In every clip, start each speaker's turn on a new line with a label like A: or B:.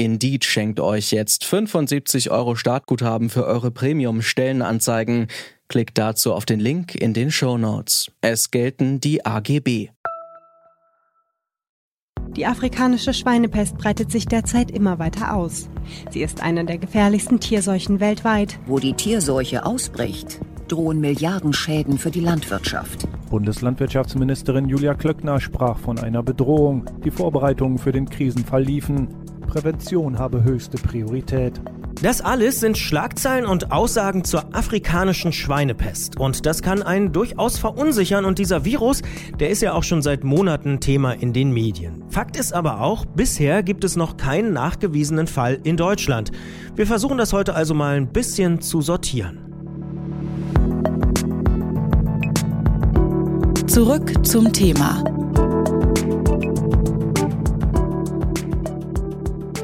A: Indeed schenkt euch jetzt 75 Euro Startguthaben für eure Premium-Stellenanzeigen. Klickt dazu auf den Link in den Show Notes. Es gelten die AGB.
B: Die afrikanische Schweinepest breitet sich derzeit immer weiter aus. Sie ist eine der gefährlichsten Tierseuchen weltweit.
C: Wo die Tierseuche ausbricht, drohen Milliardenschäden für die Landwirtschaft.
D: Bundeslandwirtschaftsministerin Julia Klöckner sprach von einer Bedrohung. Die Vorbereitungen für den Krisenfall liefen. Prävention habe höchste Priorität.
E: Das alles sind Schlagzeilen und Aussagen zur afrikanischen Schweinepest. Und das kann einen durchaus verunsichern. Und dieser Virus, der ist ja auch schon seit Monaten Thema in den Medien. Fakt ist aber auch, bisher gibt es noch keinen nachgewiesenen Fall in Deutschland. Wir versuchen das heute also mal ein bisschen zu sortieren.
F: Zurück zum Thema.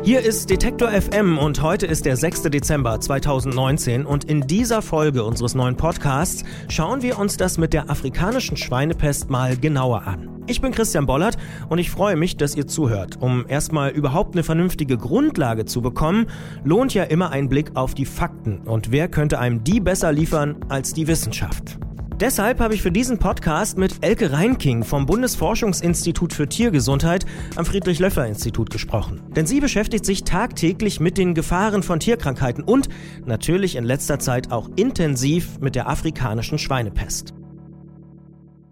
E: Hier ist Detektor FM und heute ist der 6. Dezember 2019 und in dieser Folge unseres neuen Podcasts schauen wir uns das mit der afrikanischen Schweinepest mal genauer an. Ich bin Christian Bollert und ich freue mich, dass ihr zuhört. Um erstmal überhaupt eine vernünftige Grundlage zu bekommen, lohnt ja immer ein Blick auf die Fakten und wer könnte einem die besser liefern als die Wissenschaft. Deshalb habe ich für diesen Podcast mit Elke Reinking vom Bundesforschungsinstitut für Tiergesundheit am Friedrich-Löffler-Institut gesprochen. Denn sie beschäftigt sich tagtäglich mit den Gefahren von Tierkrankheiten und natürlich in letzter Zeit auch intensiv mit der afrikanischen Schweinepest.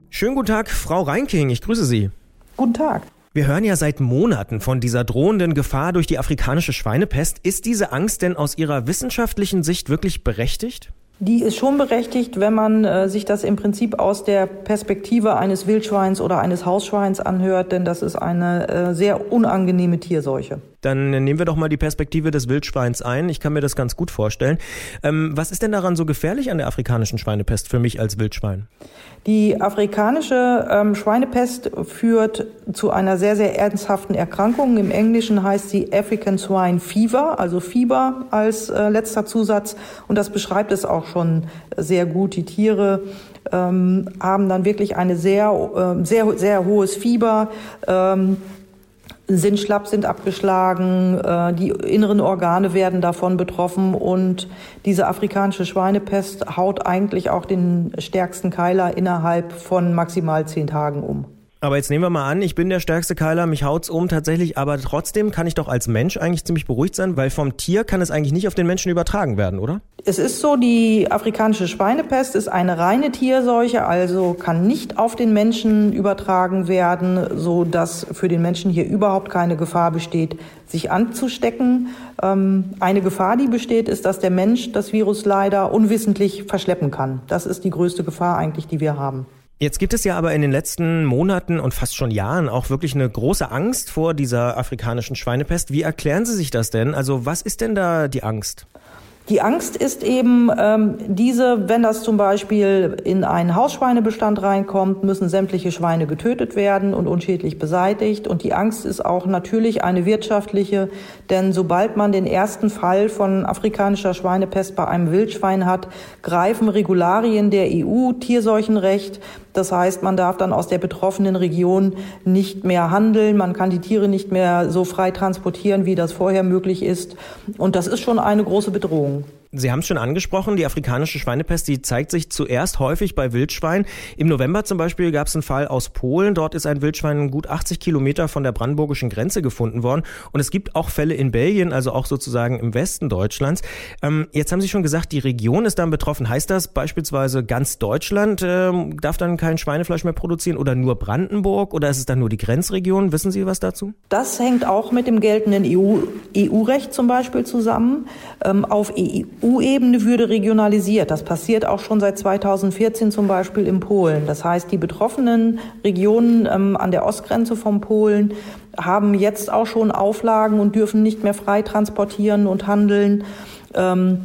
E: Schönen guten Tag, Frau Reinking, ich grüße Sie.
G: Guten Tag.
E: Wir hören ja seit Monaten von dieser drohenden Gefahr durch die afrikanische Schweinepest. Ist diese Angst denn aus Ihrer wissenschaftlichen Sicht wirklich berechtigt?
G: Die ist schon berechtigt, wenn man äh, sich das im Prinzip aus der Perspektive eines Wildschweins oder eines Hausschweins anhört, denn das ist eine äh, sehr unangenehme Tierseuche.
E: Dann nehmen wir doch mal die Perspektive des Wildschweins ein. Ich kann mir das ganz gut vorstellen. Ähm, was ist denn daran so gefährlich an der afrikanischen Schweinepest für mich als Wildschwein?
G: Die afrikanische ähm, Schweinepest führt zu einer sehr, sehr ernsthaften Erkrankung. Im Englischen heißt sie African Swine Fever, also Fieber als äh, letzter Zusatz. Und das beschreibt es auch schon sehr gut. Die Tiere ähm, haben dann wirklich eine sehr, äh, sehr, sehr hohes Fieber. Ähm, sind schlapp, sind abgeschlagen, äh, die inneren Organe werden davon betroffen und diese afrikanische Schweinepest haut eigentlich auch den stärksten Keiler innerhalb von maximal zehn Tagen um.
E: Aber jetzt nehmen wir mal an, ich bin der stärkste Keiler, mich haut's um tatsächlich, aber trotzdem kann ich doch als Mensch eigentlich ziemlich beruhigt sein, weil vom Tier kann es eigentlich nicht auf den Menschen übertragen werden, oder?
G: Es ist so, die afrikanische Schweinepest ist eine reine Tierseuche, also kann nicht auf den Menschen übertragen werden, so dass für den Menschen hier überhaupt keine Gefahr besteht, sich anzustecken. Ähm, eine Gefahr, die besteht, ist, dass der Mensch das Virus leider unwissentlich verschleppen kann. Das ist die größte Gefahr eigentlich, die wir haben.
E: Jetzt gibt es ja aber in den letzten Monaten und fast schon Jahren auch wirklich eine große Angst vor dieser afrikanischen Schweinepest. Wie erklären Sie sich das denn? Also was ist denn da die Angst?
G: Die Angst ist eben ähm, diese, wenn das zum Beispiel in einen Hausschweinebestand reinkommt, müssen sämtliche Schweine getötet werden und unschädlich beseitigt. Und die Angst ist auch natürlich eine wirtschaftliche, denn sobald man den ersten Fall von afrikanischer Schweinepest bei einem Wildschwein hat, greifen Regularien der EU Tierseuchenrecht. Das heißt, man darf dann aus der betroffenen Region nicht mehr handeln, man kann die Tiere nicht mehr so frei transportieren, wie das vorher möglich ist. Und das ist schon eine große Bedrohung.
E: Sie haben es schon angesprochen, die afrikanische Schweinepest, die zeigt sich zuerst häufig bei Wildschweinen. Im November zum Beispiel gab es einen Fall aus Polen. Dort ist ein Wildschwein gut 80 Kilometer von der brandenburgischen Grenze gefunden worden. Und es gibt auch Fälle in Belgien, also auch sozusagen im Westen Deutschlands. Ähm, jetzt haben Sie schon gesagt, die Region ist dann betroffen. Heißt das beispielsweise ganz Deutschland ähm, darf dann kein Schweinefleisch mehr produzieren oder nur Brandenburg oder ist es dann nur die Grenzregion? Wissen Sie was dazu?
G: Das hängt auch mit dem geltenden EU-Recht EU zum Beispiel zusammen. Ähm, auf EU EU-Ebene würde regionalisiert. Das passiert auch schon seit 2014 zum Beispiel in Polen. Das heißt, die betroffenen Regionen ähm, an der Ostgrenze von Polen haben jetzt auch schon Auflagen und dürfen nicht mehr frei transportieren und handeln. Ähm,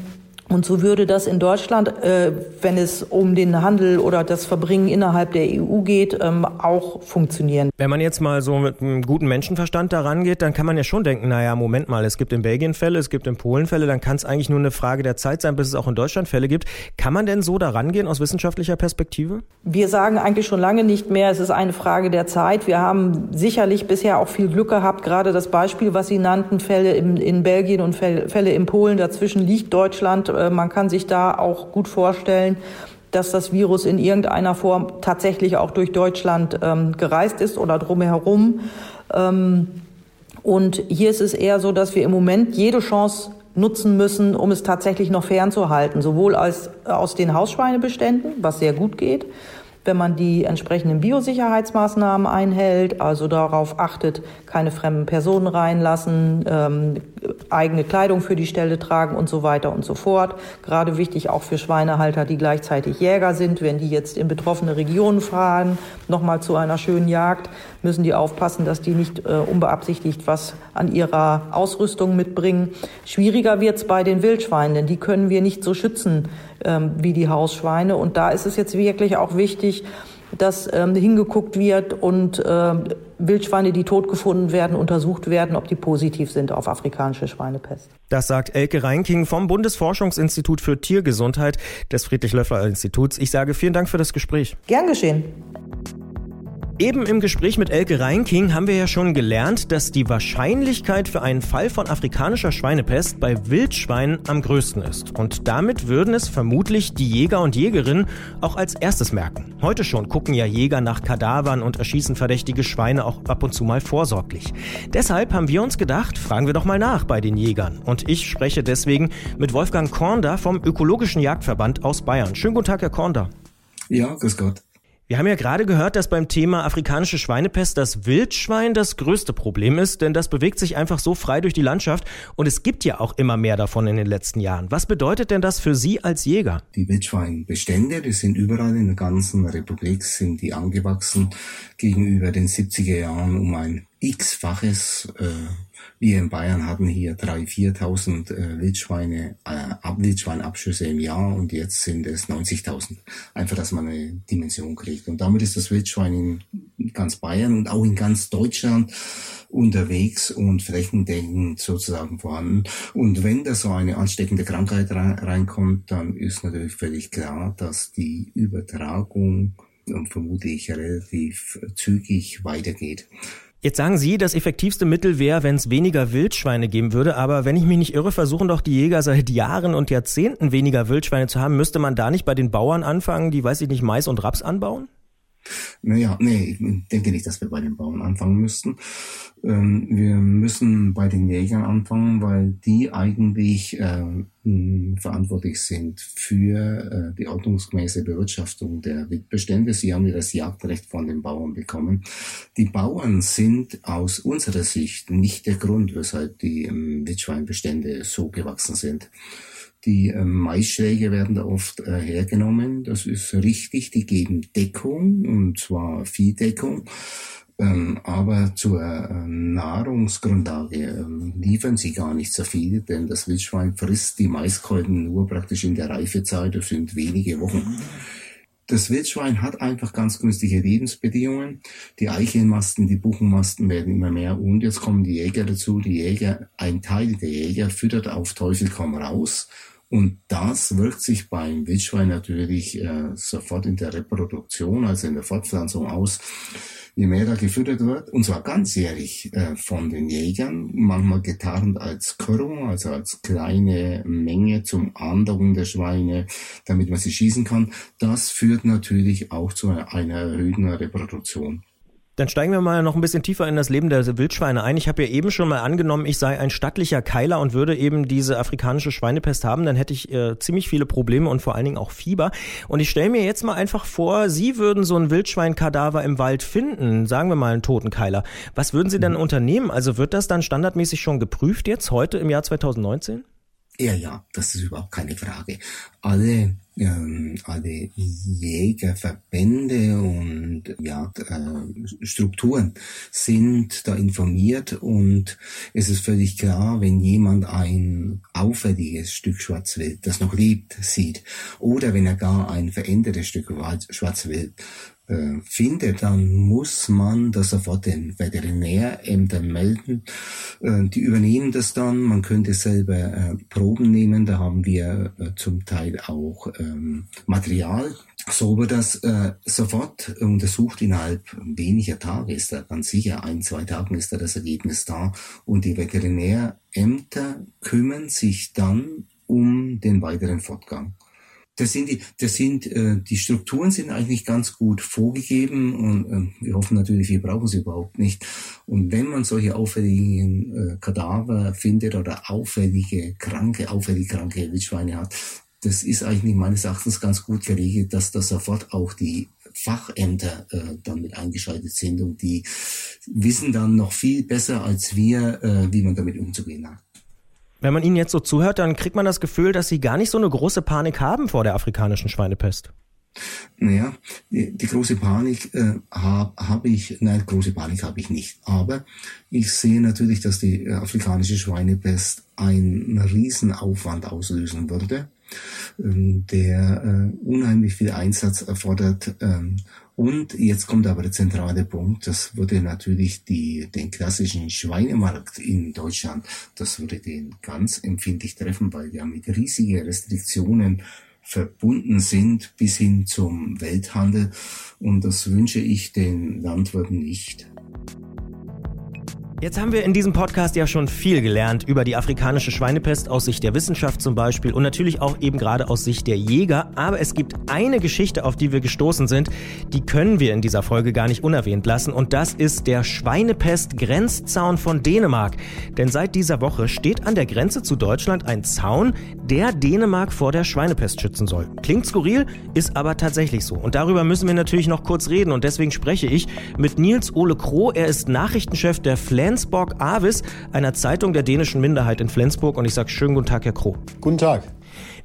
G: Und so würde das in Deutschland, äh, wenn es um den Handel oder das Verbringen innerhalb der EU geht, ähm, auch funktionieren.
E: Wenn man jetzt mal so mit einem guten Menschenverstand daran geht, dann kann man ja schon denken, naja, Moment mal, es gibt in Belgien Fälle, es gibt in Polen Fälle, dann kann es eigentlich nur eine Frage der Zeit sein, bis es auch in Deutschland Fälle gibt. Kann man denn so daran gehen aus wissenschaftlicher Perspektive?
G: Wir sagen eigentlich schon lange nicht mehr, es ist eine Frage der Zeit. Wir haben sicherlich bisher auch viel Glück gehabt, gerade das Beispiel, was Sie nannten, Fälle in, in Belgien und Fälle in Polen, dazwischen liegt Deutschland äh, man kann sich da auch gut vorstellen, dass das Virus in irgendeiner Form tatsächlich auch durch Deutschland ähm, gereist ist oder drumherum. Ähm, und hier ist es eher so, dass wir im Moment jede Chance nutzen müssen, um es tatsächlich noch fernzuhalten, sowohl als aus den Hausschweinebeständen, was sehr gut geht, wenn man die entsprechenden Biosicherheitsmaßnahmen einhält, also darauf achtet, keine fremden Personen reinlassen, ähm, eigene Kleidung für die Stelle tragen und so weiter und so fort. Gerade wichtig auch für Schweinehalter, die gleichzeitig Jäger sind, wenn die jetzt in betroffene Regionen fahren, nochmal zu einer schönen Jagd, müssen die aufpassen, dass die nicht äh, unbeabsichtigt was an ihrer Ausrüstung mitbringen. Schwieriger wird's bei den Wildschweinen, denn die können wir nicht so schützen ähm, wie die Hausschweine. Und da ist es jetzt wirklich auch wichtig, dass ähm, hingeguckt wird und äh, Wildschweine, die tot gefunden werden, untersucht werden, ob die positiv sind auf afrikanische Schweinepest.
E: Das sagt Elke Reinking vom Bundesforschungsinstitut für Tiergesundheit des Friedrich-Löffler-Instituts. Ich sage vielen Dank für das Gespräch.
G: Gern geschehen.
E: Eben im Gespräch mit Elke Reinking haben wir ja schon gelernt, dass die Wahrscheinlichkeit für einen Fall von afrikanischer Schweinepest bei Wildschweinen am größten ist. Und damit würden es vermutlich die Jäger und Jägerinnen auch als erstes merken. Heute schon gucken ja Jäger nach Kadavern und erschießen verdächtige Schweine auch ab und zu mal vorsorglich. Deshalb haben wir uns gedacht, fragen wir doch mal nach bei den Jägern. Und ich spreche deswegen mit Wolfgang Kornder vom Ökologischen Jagdverband aus Bayern. Schönen guten Tag, Herr Kornder.
H: Ja, grüß Gott.
E: Wir haben ja gerade gehört, dass beim Thema afrikanische Schweinepest das Wildschwein das größte Problem ist, denn das bewegt sich einfach so frei durch die Landschaft und es gibt ja auch immer mehr davon in den letzten Jahren. Was bedeutet denn das für Sie als Jäger?
H: Die Wildschweinbestände, die sind überall in der ganzen Republik, sind die angewachsen gegenüber den 70er Jahren um ein x-faches. Äh, wir in Bayern hatten hier 3.000, 4.000 äh, Wildschweine, äh, Wildschweinabschüsse im Jahr und jetzt sind es 90.000. Einfach, dass man eine Dimension kriegt. Und damit ist das Wildschwein in ganz Bayern und auch in ganz Deutschland unterwegs und flächendeckend sozusagen vorhanden. Und wenn da so eine ansteckende Krankheit reinkommt, dann ist natürlich völlig klar, dass die Übertragung vermute ich relativ zügig weitergeht.
E: Jetzt sagen Sie, das effektivste Mittel wäre, wenn es weniger Wildschweine geben würde. Aber wenn ich mich nicht irre, versuchen doch die Jäger seit Jahren und Jahrzehnten weniger Wildschweine zu haben. Müsste man da nicht bei den Bauern anfangen, die, weiß ich nicht, Mais und Raps anbauen?
H: Naja, nee, ich denke nicht, dass wir bei den Bauern anfangen müssten. Ähm, wir müssen bei den Jägern anfangen, weil die eigentlich äh, verantwortlich sind für äh, die ordnungsgemäße Bewirtschaftung der Wildbestände. Sie haben ja das Jagdrecht von den Bauern bekommen. Die Bauern sind aus unserer Sicht nicht der Grund, weshalb die ähm, Wildschweinbestände so gewachsen sind. Die äh, Maisschläge werden da oft äh, hergenommen. Das ist richtig. Die geben Deckung und zwar Viehdeckung. Ähm, aber zur äh, Nahrungsgrundlage ähm, liefern sie gar nicht so viel, denn das Wildschwein frisst die Maiskolben nur praktisch in der Reifezeit. Das sind wenige Wochen. Das Wildschwein hat einfach ganz günstige Lebensbedingungen. Die Eichelmasten, die Buchenmasten werden immer mehr und jetzt kommen die Jäger dazu. Die Jäger, ein Teil der Jäger füttert auf Teufel komm raus und das wirkt sich beim Wildschwein natürlich äh, sofort in der Reproduktion, also in der Fortpflanzung aus. Je mehr da gefüttert wird, und zwar ganzjährig äh, von den Jägern, manchmal getarnt als Körung, also als kleine Menge zum Andocken der Schweine, damit man sie schießen kann, das führt natürlich auch zu einer erhöhten Reproduktion.
E: Dann steigen wir mal noch ein bisschen tiefer in das Leben der Wildschweine ein. Ich habe ja eben schon mal angenommen, ich sei ein stattlicher Keiler und würde eben diese afrikanische Schweinepest haben, dann hätte ich äh, ziemlich viele Probleme und vor allen Dingen auch Fieber. Und ich stelle mir jetzt mal einfach vor, Sie würden so ein Wildschweinkadaver im Wald finden, sagen wir mal einen toten Keiler. Was würden Sie denn mhm. unternehmen? Also wird das dann standardmäßig schon geprüft jetzt, heute im Jahr 2019?
H: Ja, ja, das ist überhaupt keine Frage. Alle ähm, alle Jägerverbände und ja, äh, Strukturen sind da informiert und es ist völlig klar, wenn jemand ein auffälliges Stück Schwarzwild, das noch lebt, sieht oder wenn er gar ein verändertes Stück Schwarzwild äh, findet, dann muss man das sofort den Veterinärämtern melden. Äh, die übernehmen das dann. Man könnte selber äh, Proben nehmen. Da haben wir äh, zum Teil auch ähm, Material. So wird das sofort untersucht innerhalb weniger Tage ist da ganz sicher, ein, zwei Tagen ist da das Ergebnis da und die Veterinärämter kümmern sich dann um den weiteren Fortgang das sind die, das sind äh, die Strukturen sind eigentlich ganz gut vorgegeben und äh, wir hoffen natürlich, wir brauchen sie überhaupt nicht. Und wenn man solche auffälligen äh, Kadaver findet oder auffällige kranke, auffällig kranke Wildschweine hat, das ist eigentlich meines Erachtens ganz gut geregelt, dass da sofort auch die Fachämter äh, dann mit eingeschaltet sind und die wissen dann noch viel besser als wir, äh, wie man damit umzugehen hat.
E: Wenn man Ihnen jetzt so zuhört, dann kriegt man das Gefühl, dass Sie gar nicht so eine große Panik haben vor der afrikanischen Schweinepest.
H: Naja, die, die große Panik äh, habe hab ich, nein, große Panik habe ich nicht. Aber ich sehe natürlich, dass die afrikanische Schweinepest einen Riesenaufwand auslösen würde, ähm, der äh, unheimlich viel Einsatz erfordert, ähm, und jetzt kommt aber der zentrale Punkt, das würde natürlich die, den klassischen Schweinemarkt in Deutschland, das würde den ganz empfindlich treffen, weil wir mit riesigen Restriktionen verbunden sind bis hin zum Welthandel. Und das wünsche ich den Landwirten nicht.
E: Jetzt haben wir in diesem Podcast ja schon viel gelernt über die afrikanische Schweinepest aus Sicht der Wissenschaft zum Beispiel und natürlich auch eben gerade aus Sicht der Jäger. Aber es gibt eine Geschichte, auf die wir gestoßen sind, die können wir in dieser Folge gar nicht unerwähnt lassen und das ist der Schweinepest-Grenzzaun von Dänemark. Denn seit dieser Woche steht an der Grenze zu Deutschland ein Zaun, der Dänemark vor der Schweinepest schützen soll. Klingt skurril, ist aber tatsächlich so. Und darüber müssen wir natürlich noch kurz reden und deswegen spreche ich mit Nils Ole Kroh. Er ist Nachrichtenchef der Flair Flensborg Avis, einer Zeitung der dänischen Minderheit in Flensburg. Und ich sage schönen guten Tag, Herr Kroh.
I: Guten Tag.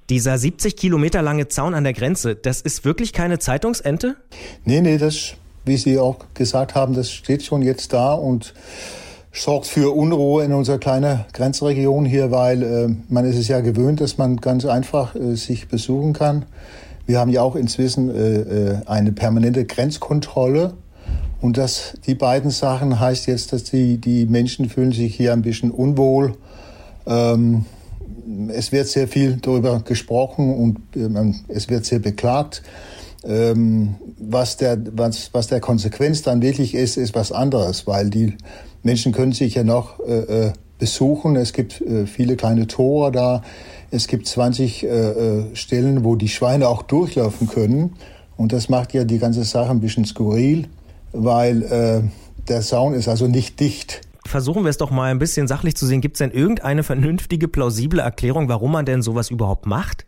E: Dieser 70 Kilometer lange Zaun an der Grenze, das ist wirklich keine Zeitungsente?
I: Nee, nee, das, wie Sie auch gesagt haben, das steht schon jetzt da und sorgt für Unruhe in unserer kleinen Grenzregion hier, weil äh, man ist es ja gewöhnt, dass man ganz einfach äh, sich besuchen kann. Wir haben ja auch inzwischen äh, äh eine permanente Grenzkontrolle und das, die beiden Sachen heißt jetzt, dass die, die Menschen fühlen sich hier ein bisschen unwohl. Ähm, es wird sehr viel darüber gesprochen und ähm, es wird sehr beklagt. Ähm, was, der, was, was der Konsequenz dann wirklich ist, ist was anderes, weil die Menschen können sich ja noch äh, äh besuchen. Es gibt äh, viele kleine Tore da. Es gibt 20 äh, äh, Stellen, wo die Schweine auch durchlaufen können. Und das macht ja die ganze Sache ein bisschen skurril weil äh, der Zaun ist also nicht dicht.
E: Versuchen wir es doch mal ein bisschen sachlich zu sehen. Gibt es denn irgendeine vernünftige, plausible Erklärung, warum man denn sowas überhaupt macht?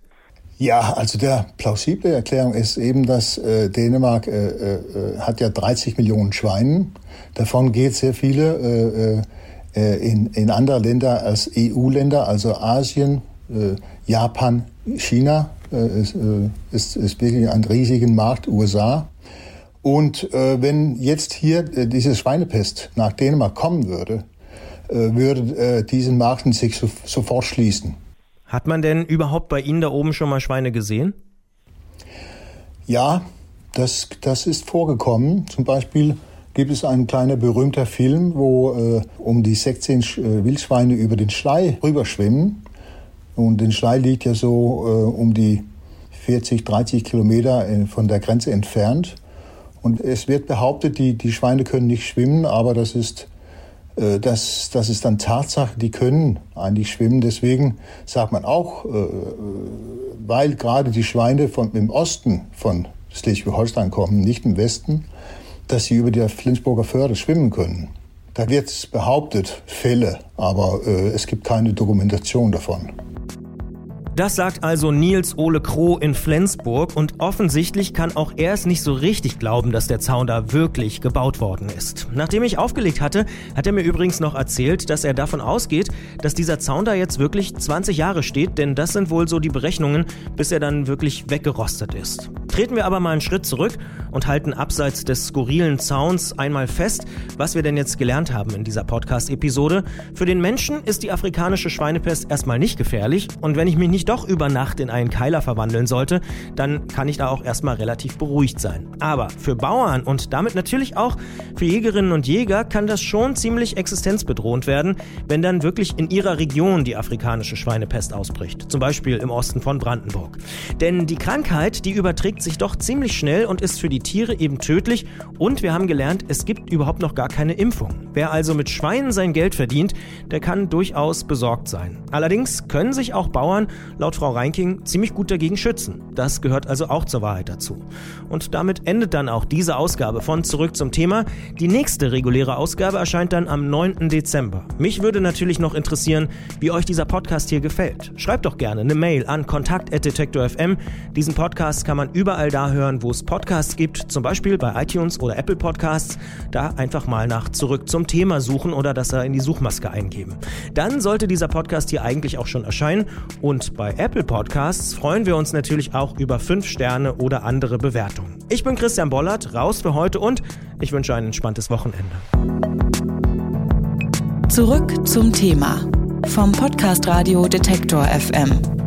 I: Ja, also der plausible Erklärung ist eben, dass äh, Dänemark äh, äh, hat ja 30 Millionen Schweinen. Davon geht sehr viele äh, äh, in, in andere Länder als EU-Länder, also Asien, äh, Japan, China äh, ist, äh, ist, ist wirklich ein riesigen Markt, USA. Und äh, wenn jetzt hier äh, diese Schweinepest nach Dänemark kommen würde, äh, würde äh, diesen Markt sich so, sofort schließen.
E: Hat man denn überhaupt bei Ihnen da oben schon mal Schweine gesehen?
I: Ja, das, das ist vorgekommen. Zum Beispiel gibt es einen kleinen berühmter Film, wo äh, um die 16 äh, Wildschweine über den Schlei rüberschwimmen. Und den Schlei liegt ja so äh, um die 40, 30 Kilometer äh, von der Grenze entfernt. Und es wird behauptet, die, die Schweine können nicht schwimmen, aber das ist, äh, das, das ist dann Tatsache, die können eigentlich schwimmen. Deswegen sagt man auch, äh, weil gerade die Schweine von, im Osten von Schleswig-Holstein kommen, nicht im Westen, dass sie über die Flensburger Förde schwimmen können. Da wird behauptet, Fälle, aber äh, es gibt keine Dokumentation davon.
E: Das sagt also Nils Ole Kroh in Flensburg und offensichtlich kann auch er es nicht so richtig glauben, dass der Zaun da wirklich gebaut worden ist. Nachdem ich aufgelegt hatte, hat er mir übrigens noch erzählt, dass er davon ausgeht, dass dieser Zaun da jetzt wirklich 20 Jahre steht, denn das sind wohl so die Berechnungen, bis er dann wirklich weggerostet ist. Treten wir aber mal einen Schritt zurück und halten abseits des skurrilen Zauns einmal fest, was wir denn jetzt gelernt haben in dieser Podcast-Episode. Für den Menschen ist die afrikanische Schweinepest erstmal nicht gefährlich und wenn ich mich nicht doch über Nacht in einen Keiler verwandeln sollte, dann kann ich da auch erstmal relativ beruhigt sein. Aber für Bauern und damit natürlich auch für Jägerinnen und Jäger kann das schon ziemlich existenzbedrohend werden, wenn dann wirklich in ihrer Region die afrikanische Schweinepest ausbricht. Zum Beispiel im Osten von Brandenburg. Denn die Krankheit, die überträgt sich doch ziemlich schnell und ist für die Tiere eben tödlich. Und wir haben gelernt, es gibt überhaupt noch gar keine Impfung. Wer also mit Schweinen sein Geld verdient, der kann durchaus besorgt sein. Allerdings können sich auch Bauern, laut Frau Reinking, ziemlich gut dagegen schützen. Das gehört also auch zur Wahrheit dazu. Und damit endet dann auch diese Ausgabe von Zurück zum Thema. Die nächste reguläre Ausgabe erscheint dann am 9. Dezember. Mich würde natürlich noch interessieren, wie euch dieser Podcast hier gefällt. Schreibt doch gerne eine Mail an kontakt.detektor.fm. Diesen Podcast kann man überall überall da hören, wo es Podcasts gibt, zum Beispiel bei iTunes oder Apple Podcasts. Da einfach mal nach zurück zum Thema suchen oder das da in die Suchmaske eingeben. Dann sollte dieser Podcast hier eigentlich auch schon erscheinen. Und bei Apple Podcasts freuen wir uns natürlich auch über 5 Sterne oder andere Bewertungen. Ich bin Christian Bollert, raus für heute und ich wünsche ein entspanntes Wochenende.
F: Zurück zum Thema vom Podcast Radio Detektor FM.